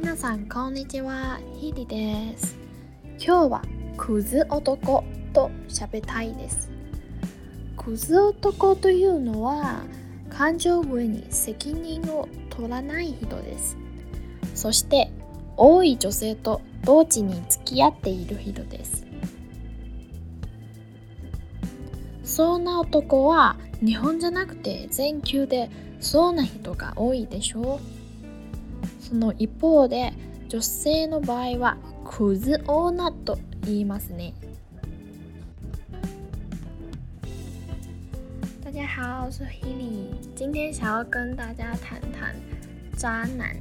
なさんこんにちはひりです今日はクズ男と喋りたいですクズ男というのは感情上に責任を取らない人ですそして多い女性と同時に付き合っている人ですそんな男は日本じゃなくて全球でそうな人が多いでしょうその一方で女性の場合はクズオ女と言いますね。大家好，我是 Hilly，今天想要跟大家谈谈渣男。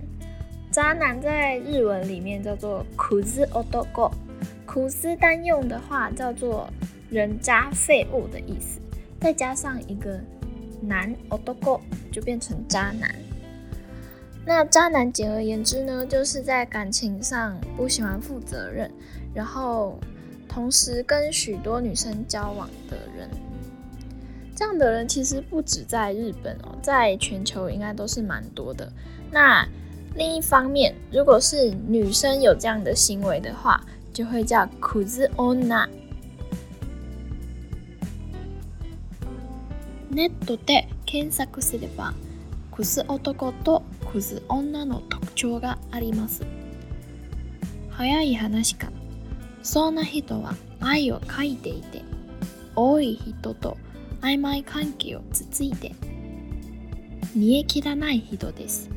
渣男在日文里面叫做クズ男，クズ单用的话叫做人渣、废物的意思，再加上一个男男就变成渣男。那渣男，简而言之呢，就是在感情上不喜欢负责任，然后同时跟许多女生交往的人。这样的人其实不止在日本哦，在全球应该都是蛮多的。那另一方面，如果是女生有这样的行为的话，就会叫“苦子”或“ネットで検索すれば、苦子男と。クズ女の特徴があります早い話かそんな人は愛を書いていて多い人と曖昧関係をつついて煮え切らない人です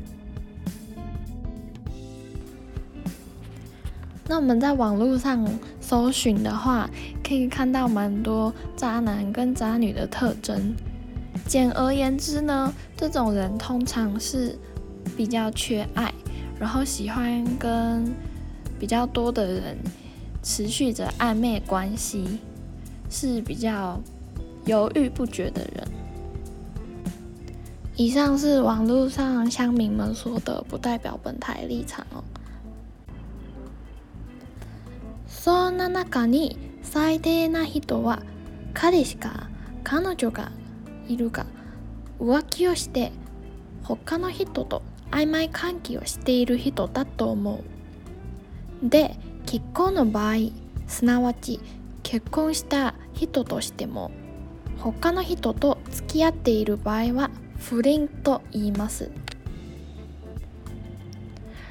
那我们在网络上搜寻的话，可以看到蛮多渣男跟渣女的特征。简而言之呢，这种人通常是比较缺爱，然后喜欢跟比较多的人持续着暧昧关系，是比较犹豫不决的人。以上是网络上乡民们说的，不代表本台立场哦。そんな中に最低な人は彼しか彼女がいるが浮気をして他の人と。曖昧関係をしている人だと思うで結婚の場合すなわち結婚した人としても他の人と付き合っている場合は不倫と言います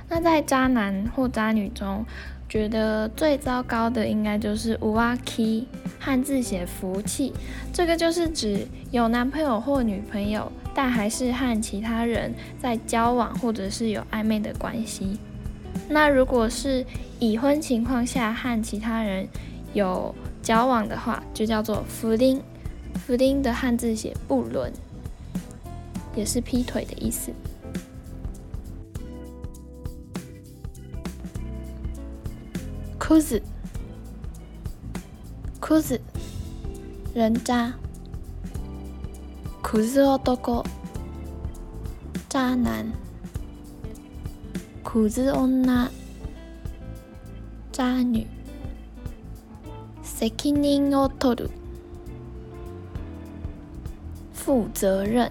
那在渣男或渣女中，觉得最糟糕的应该就是无阿 k 汉字写福气，这个就是指有男朋友或女朋友，但还是和其他人在交往，或者是有暧昧的关系。那如果是已婚情况下和其他人有交往的话，就叫做“扶丁”。扶丁的汉字写“不伦”，也是劈腿的意思。裤子，裤子，人渣。クズ男渣男クズ女渣女責任を取る負責任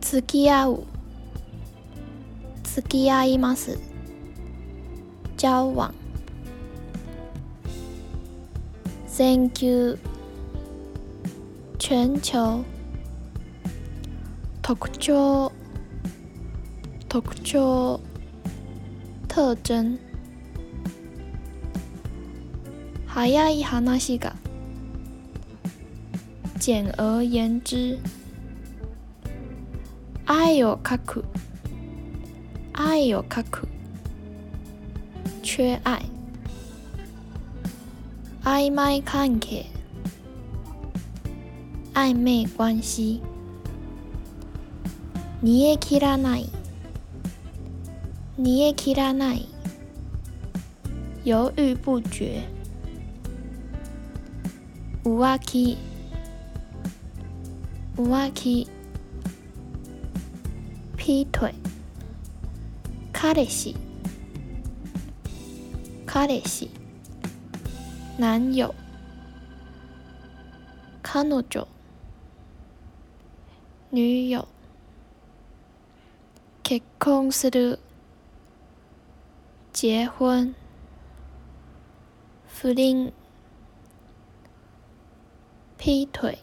付き合う付き合います交往請求全球特徴，特徴，特征，早い一哈简而言之，愛を刻く。愛を刻く。缺爱，曖昧関係。暧昧关系，你也きらない、你也きらない，犹豫不决。うわき、うわき，劈腿。カレシ、カレシ，男友。彼女。女友，結婚是你结婚不能劈腿。